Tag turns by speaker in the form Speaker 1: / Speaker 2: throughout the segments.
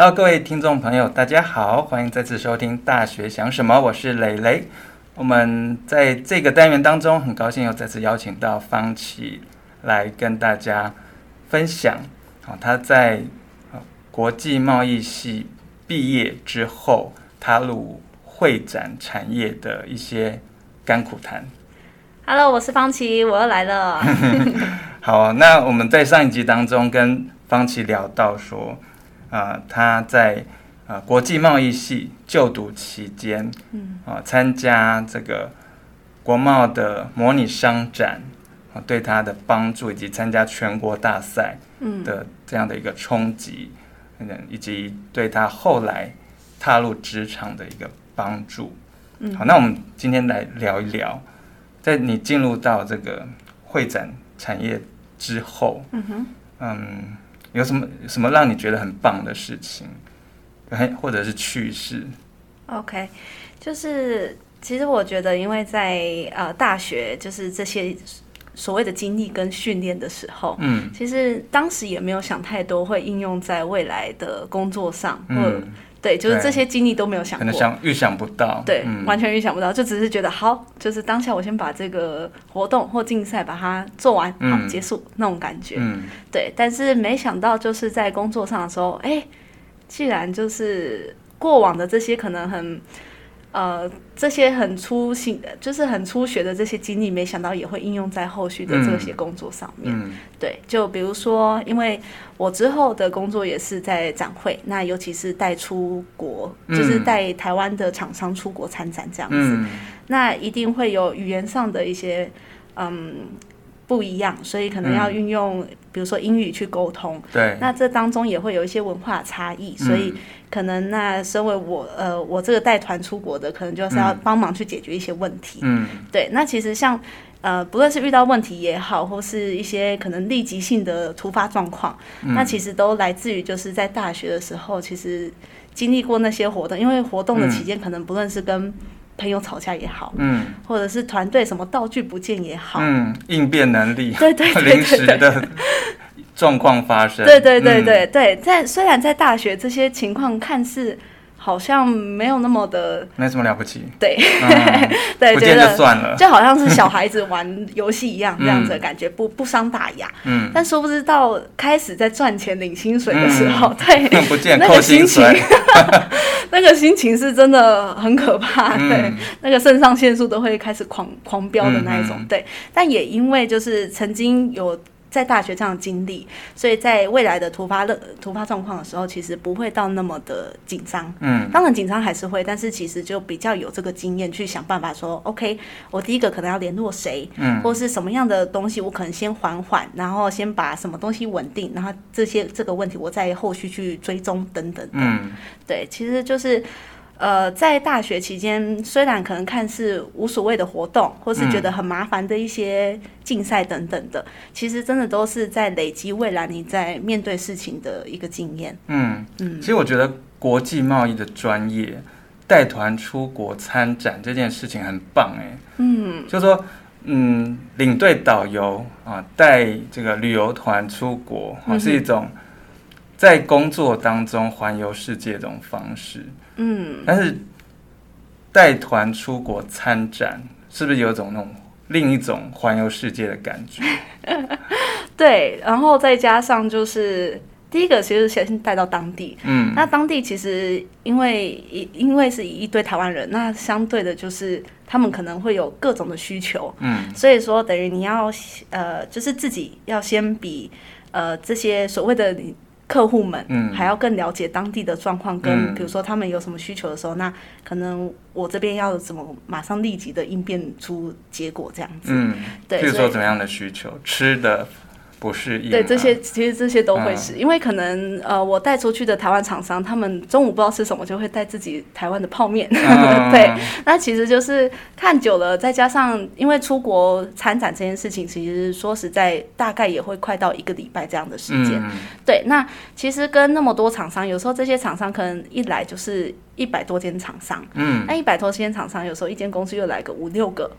Speaker 1: Hello，各位听众朋友，大家好，欢迎再次收听《大学想什么》，我是蕾蕾。我们在这个单元当中，很高兴又再次邀请到方琦来跟大家分享。好，他在国际贸易系毕业之后，踏入会展产业的一些甘苦谈。
Speaker 2: Hello，我是方琦，我又来了。
Speaker 1: 好，那我们在上一集当中跟方琦聊到说，啊、呃，他在啊、呃、国际贸易系就读期间，嗯，啊、呃，参加这个国贸的模拟商展，啊、呃，对他的帮助，以及参加全国大赛，嗯，的这样的一个冲击，嗯，以及对他后来踏入职场的一个帮助。嗯，好，那我们今天来聊一聊。在你进入到这个会展产业之后，嗯哼，嗯，有什么什么让你觉得很棒的事情，或者是趣事
Speaker 2: ？OK，就是其实我觉得，因为在呃大学，就是这些所谓的经历跟训练的时候，嗯，其实当时也没有想太多会应用在未来的工作上，或对，就是这些经历都没有想过，
Speaker 1: 可能想预想不到，
Speaker 2: 对，嗯、完全预想不到，就只是觉得好，就是当下我先把这个活动或竞赛把它做完，好结束那种感觉，嗯，对。但是没想到就是在工作上的时候，哎，既然就是过往的这些可能很。呃，这些很粗心的，就是很初学的这些经历，没想到也会应用在后续的这些工作上面。嗯嗯、对，就比如说，因为我之后的工作也是在展会，那尤其是带出国，嗯、就是带台湾的厂商出国参展这样子，嗯、那一定会有语言上的一些嗯不一样，所以可能要运用，嗯、比如说英语去沟通。对，那这当中也会有一些文化差异，所以。嗯可能那身为我呃我这个带团出国的，可能就是要帮忙去解决一些问题。嗯，对。那其实像呃不论是遇到问题也好，或是一些可能立即性的突发状况，嗯、那其实都来自于就是在大学的时候，其实经历过那些活动。因为活动的期间，可能不论是跟朋友吵架也好，嗯，或者是团队什么道具不见也好，
Speaker 1: 嗯，应变能力，
Speaker 2: 对对对，对，临时的。
Speaker 1: 状况发生，
Speaker 2: 对对对对对，嗯、在虽然在大学这些情况看似好像没有那么的，
Speaker 1: 没什么了不起，
Speaker 2: 对，
Speaker 1: 嗯、对，不见就算了，
Speaker 2: 就好像是小孩子玩游戏一样这样子的感觉，嗯、不不伤大雅，嗯，但殊不知到开始在赚钱领薪水的时候，嗯、对，
Speaker 1: 不见那个心情，
Speaker 2: 那个心情是真的很可怕，对，嗯、那个肾上腺素都会开始狂狂飙的那一种，嗯、对，但也因为就是曾经有。在大学这样经历，所以在未来的突发的突发状况的时候，其实不会到那么的紧张。嗯，当然紧张还是会，但是其实就比较有这个经验去想办法说，OK，我第一个可能要联络谁，嗯，或是什么样的东西，我可能先缓缓，然后先把什么东西稳定，然后这些这个问题我再后续去追踪等等。嗯，对，其实就是。呃，在大学期间，虽然可能看似无所谓的活动，或是觉得很麻烦的一些竞赛等等的，嗯、其实真的都是在累积未来你在面对事情的一个经验。嗯嗯，
Speaker 1: 其实我觉得国际贸易的专业带团出国参展这件事情很棒哎。嗯，就是说，嗯，领队导游啊，带这个旅游团出国啊，是一种在工作当中环游世界这种方式。嗯，但是带团出国参展，是不是有种那种另一种环游世界的感觉？
Speaker 2: 对，然后再加上就是第一个，其实先带到当地。嗯，那当地其实因为因为是一堆台湾人，那相对的就是他们可能会有各种的需求。嗯，所以说等于你要呃，就是自己要先比呃这些所谓的你。客户们还要更了解当地的状况，跟比如说他们有什么需求的时候，嗯、那可能我这边要怎么马上立即的应变出结果这样子。嗯，对。比如说怎么样的需求，吃的。不是，对这些，其实这些都会是，嗯、因为可能呃，我带出去的台湾厂商，他们中午不知道吃什么，就会带自己台湾的泡面。嗯、对，那其实就是看久了，再加上因为出国参展这件事情，其实说实在，大概也会快到一个礼拜这样的时间。嗯、对，那其实跟那么多厂商，有时候这些厂商可能一来就是一百多间厂商，嗯，那一百多间厂商，有时候一间公司又来个五六个。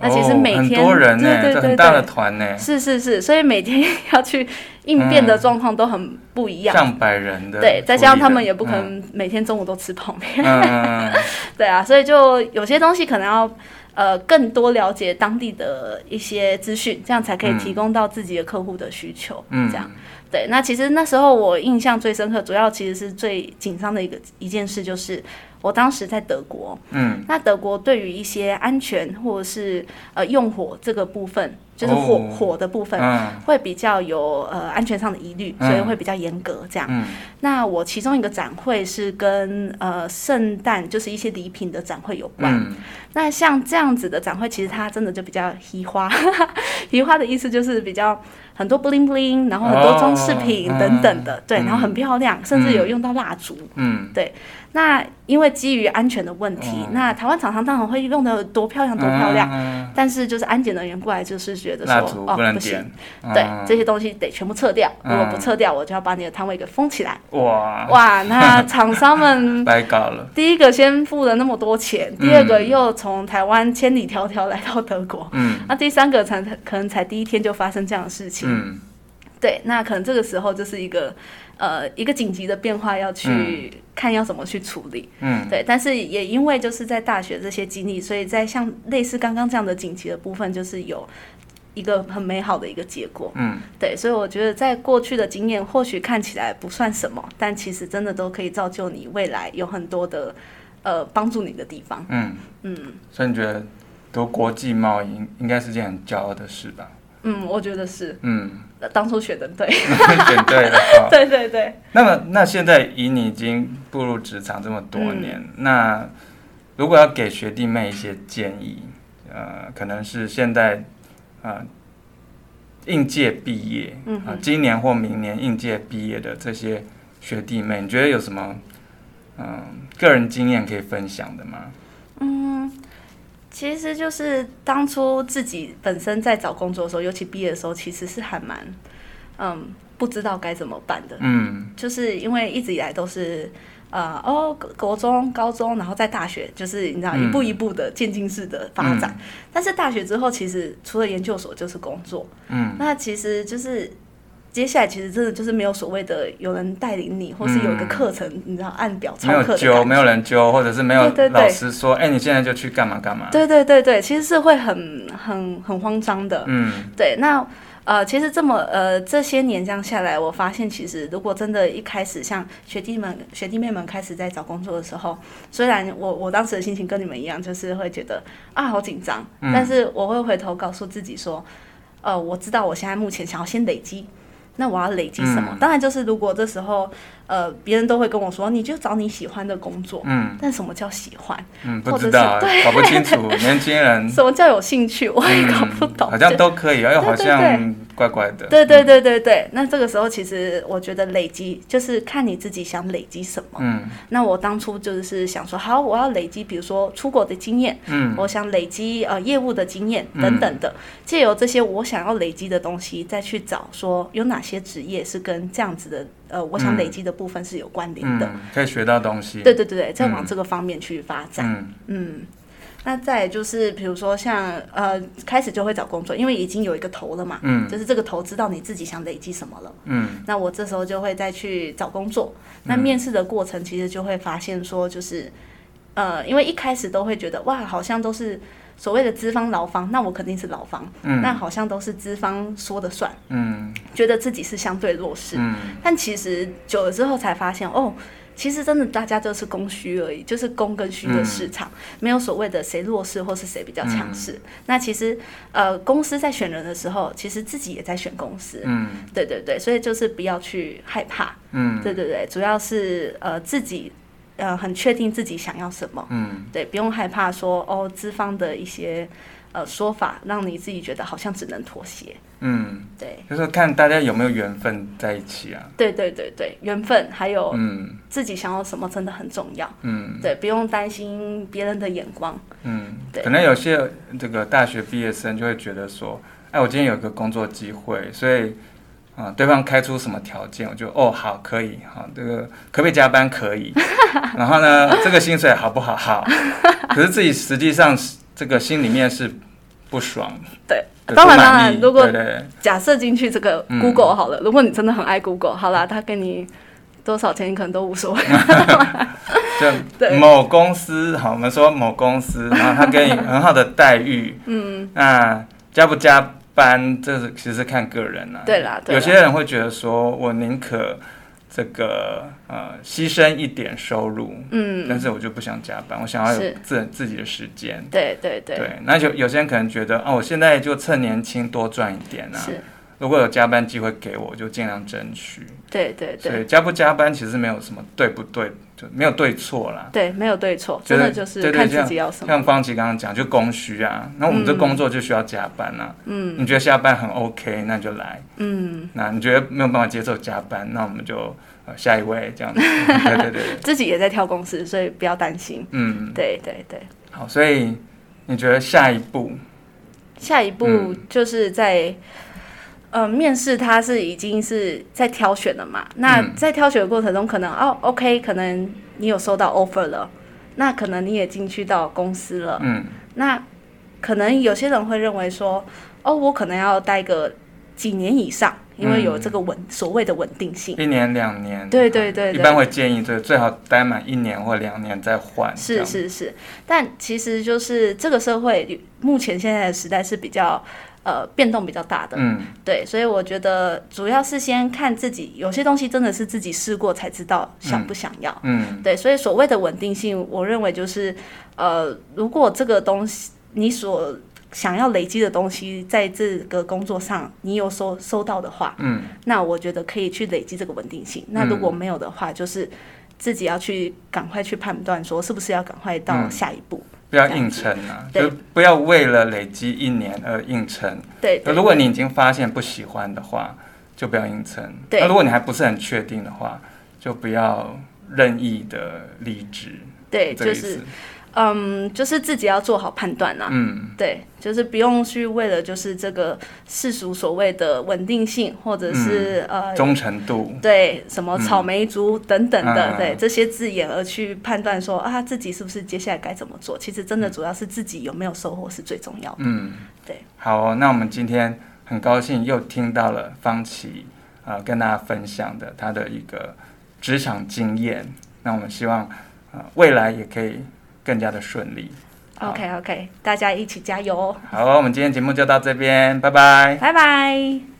Speaker 2: 那其实每天、
Speaker 1: 哦、很多人呢，
Speaker 2: 对对对对，
Speaker 1: 很大的团呢，
Speaker 2: 是是是，所以每天要去应变的状况都很不一样，
Speaker 1: 嗯、上百人的，
Speaker 2: 对，再加上他们也不可能每天中午都吃泡面，嗯、对啊，所以就有些东西可能要呃更多了解当地的一些资讯，这样才可以提供到自己的客户的需求，嗯，这样。对，那其实那时候我印象最深刻，主要其实是最紧张的一个一件事，就是我当时在德国，嗯，那德国对于一些安全或者是呃用火这个部分。就是火、哦、火的部分会比较有呃安全上的疑虑，嗯、所以会比较严格这样。嗯、那我其中一个展会是跟呃圣诞，就是一些礼品的展会有关。嗯、那像这样子的展会，其实它真的就比较嘻花，嘻花的意思就是比较很多 bling bling，然后很多装饰品等等的，哦、对，然后很漂亮，嗯、甚至有用到蜡烛。嗯，对。那因为基于安全的问题，哦、那台湾厂商当然会用的多漂亮多漂亮，嗯、但是就是安检人员过来就是觉得说哦不行，嗯、对这些东西得全部撤掉，嗯、如果不撤掉，我就要把你的摊位给封起来。哇。哇，那厂商们
Speaker 1: 白搞了。
Speaker 2: 第一个先付了那么多钱，嗯、第二个又从台湾千里迢迢来到德国，嗯，那第三个才可能才第一天就发生这样的事情，嗯，对，那可能这个时候就是一个。呃，一个紧急的变化要去看要怎么去处理，嗯，对，但是也因为就是在大学这些经历，所以在像类似刚刚这样的紧急的部分，就是有一个很美好的一个结果，嗯，对，所以我觉得在过去的经验或许看起来不算什么，但其实真的都可以造就你未来有很多的呃帮助你的地方，嗯嗯，
Speaker 1: 所以你觉得读国际贸易应该是件很骄傲的事吧？
Speaker 2: 嗯，我觉得是。嗯，当初选的对，
Speaker 1: 选对了。
Speaker 2: 对对对。
Speaker 1: 那么，那现在以你已经步入职场这么多年，嗯、那如果要给学弟妹一些建议，呃，可能是现在啊、呃，应届毕业，嗯哼，今年或明年应届毕业的这些学弟妹，你觉得有什么嗯、呃、个人经验可以分享的吗？
Speaker 2: 嗯。其实就是当初自己本身在找工作的时候，尤其毕业的时候，其实是还蛮，嗯，不知道该怎么办的。嗯，就是因为一直以来都是，呃，哦，国中、高中，然后在大学，就是你知道，一步一步的渐进式的发展。嗯，但是大学之后，其实除了研究所就是工作。嗯，那其实就是。接下来其实真的就是没有所谓的有人带领你，或是有一个课程，嗯、你知道按表操课。没有揪，没
Speaker 1: 有人揪，或者是没有老师说，哎、欸，你现在就去干嘛干嘛。
Speaker 2: 对对对对，其实是会很很很慌张的。嗯，对。那呃，其实这么呃这些年这样下来，我发现其实如果真的一开始像学弟们学弟妹们开始在找工作的时候，虽然我我当时的心情跟你们一样，就是会觉得啊好紧张，但是我会回头告诉自己说，呃，我知道我现在目前想要先累积。那我要累积什么？嗯、当然就是如果这时候，呃，别人都会跟我说，你就找你喜欢的工作。嗯。但什么叫喜欢？
Speaker 1: 嗯，不知道，对搞不清楚。年轻人。
Speaker 2: 什么叫有兴趣？我也搞不懂。
Speaker 1: 嗯、好像都可以，又好像怪怪的。
Speaker 2: 对对对对对。那这个时候，其实我觉得累积就是看你自己想累积什么。嗯。那我当初就是想说，好，我要累积，比如说出国的经验。嗯。我想累积呃业务的经验等等的，借由这些我想要累积的东西，再去找说有哪些职业是跟这样子的。呃，我想累积的部分是有关联的，
Speaker 1: 嗯嗯，可以学到东西。
Speaker 2: 对对对对，再往这个方面去发展。嗯，嗯，那再就是，比如说像呃，开始就会找工作，因为已经有一个头了嘛。嗯，就是这个头知道你自己想累积什么了。嗯，那我这时候就会再去找工作。那面试的过程其实就会发现说，就是呃，因为一开始都会觉得哇，好像都是。所谓的资方劳方，那我肯定是劳方，嗯，那好像都是资方说的算，嗯，觉得自己是相对弱势，嗯，但其实久了之后才发现，哦，其实真的大家都是供需而已，就是供跟需的市场，嗯，没有所谓的谁弱势或是谁比较强势。嗯，那其实呃，公司在选人的时候，其实自己也在选公司，嗯，对对对，所以就是不要去害怕，嗯，对对对，主要是呃自己。呃，很确定自己想要什么，嗯，对，不用害怕说哦，资方的一些呃说法，让你自己觉得好像只能妥协，嗯，对，
Speaker 1: 就是看大家有没有缘分在一起啊，
Speaker 2: 对对对对，缘分还有嗯，自己想要什么真的很重要，嗯，对，不用担心别人的眼光，
Speaker 1: 嗯，对，可能有些这个大学毕业生就会觉得说，哎，我今天有个工作机会，所以。啊，对方开出什么条件，我就哦好可以，好这个可不可以加班？可以，然后呢，这个薪水好不好？好，可是自己实际上这个心里面是不爽。
Speaker 2: 对，当然当然，如果假设进去这个 Google 好了，嗯、如果你真的很爱 Google，好啦，他给你多少钱，你可能都无所谓。
Speaker 1: 就 某公司，好，我们说某公司，然后他给你很好的待遇，嗯，那加不加班，这是其实是看个人啊。
Speaker 2: 对啦，对啦，
Speaker 1: 有些人会觉得说，我宁可。这个呃，牺牲一点收入，嗯，但是我就不想加班，我想要有自自己的时间，
Speaker 2: 对对对，
Speaker 1: 对，那就有些人可能觉得，啊，我现在就趁年轻多赚一点啊，是，如果有加班机会给我，就尽量争取，
Speaker 2: 对对对，
Speaker 1: 所以加不加班其实没有什么对不对，就没有对错啦，
Speaker 2: 对，没有对错，真的就是看自己要什么，
Speaker 1: 像方琦刚刚讲，就供需啊，那我们这工作就需要加班啊，嗯，你觉得下班很 OK，那就来，嗯，那你觉得没有办法接受加班，那我们就。下一位这样子，对对对，
Speaker 2: 自己也在挑公司，所以不要担心。嗯，对对对。
Speaker 1: 好，所以你觉得下一步？
Speaker 2: 下一步就是在、嗯、呃面试，他是已经是在挑选了嘛？那在挑选的过程中，可能哦，OK，可能你有收到 offer 了，那可能你也进去到公司了。嗯，那可能有些人会认为说，哦，我可能要待个几年以上。因为有这个稳、嗯、所谓的稳定性，
Speaker 1: 一年两年，
Speaker 2: 对对对，对，
Speaker 1: 一般会建议最最好待满一年或两年再换。
Speaker 2: 是是是，但其实就是这个社会目前现在的时代是比较呃变动比较大的，嗯，对，所以我觉得主要是先看自己，有些东西真的是自己试过才知道想不想要，嗯，嗯对，所以所谓的稳定性，我认为就是呃，如果这个东西你所想要累积的东西，在这个工作上你有收收到的话，嗯，那我觉得可以去累积这个稳定性。嗯、那如果没有的话，就是自己要去赶快去判断，说是不是要赶快到下一步。嗯、
Speaker 1: 不要硬撑啊，就不要为了累积一年而硬撑。
Speaker 2: 对，
Speaker 1: 如果你已经发现不喜欢的话，就不要硬撑。对，那如果你还不是很确定的话，就不要任意的离职。
Speaker 2: 对，就是。嗯，就是自己要做好判断啦。嗯，对，就是不用去为了就是这个世俗所谓的稳定性，或者是、嗯、呃
Speaker 1: 忠诚度，
Speaker 2: 对什么草莓族等等的，嗯、对这些字眼而去判断说啊自己是不是接下来该怎么做。其实真的主要是自己有没有收获是最重要的。嗯，对。
Speaker 1: 好，那我们今天很高兴又听到了方琦啊、呃、跟大家分享的他的一个职场经验。那我们希望啊、呃、未来也可以。更加的顺利。
Speaker 2: OK OK，大家一起加油。
Speaker 1: 好，我们今天节目就到这边，拜拜。
Speaker 2: 拜拜。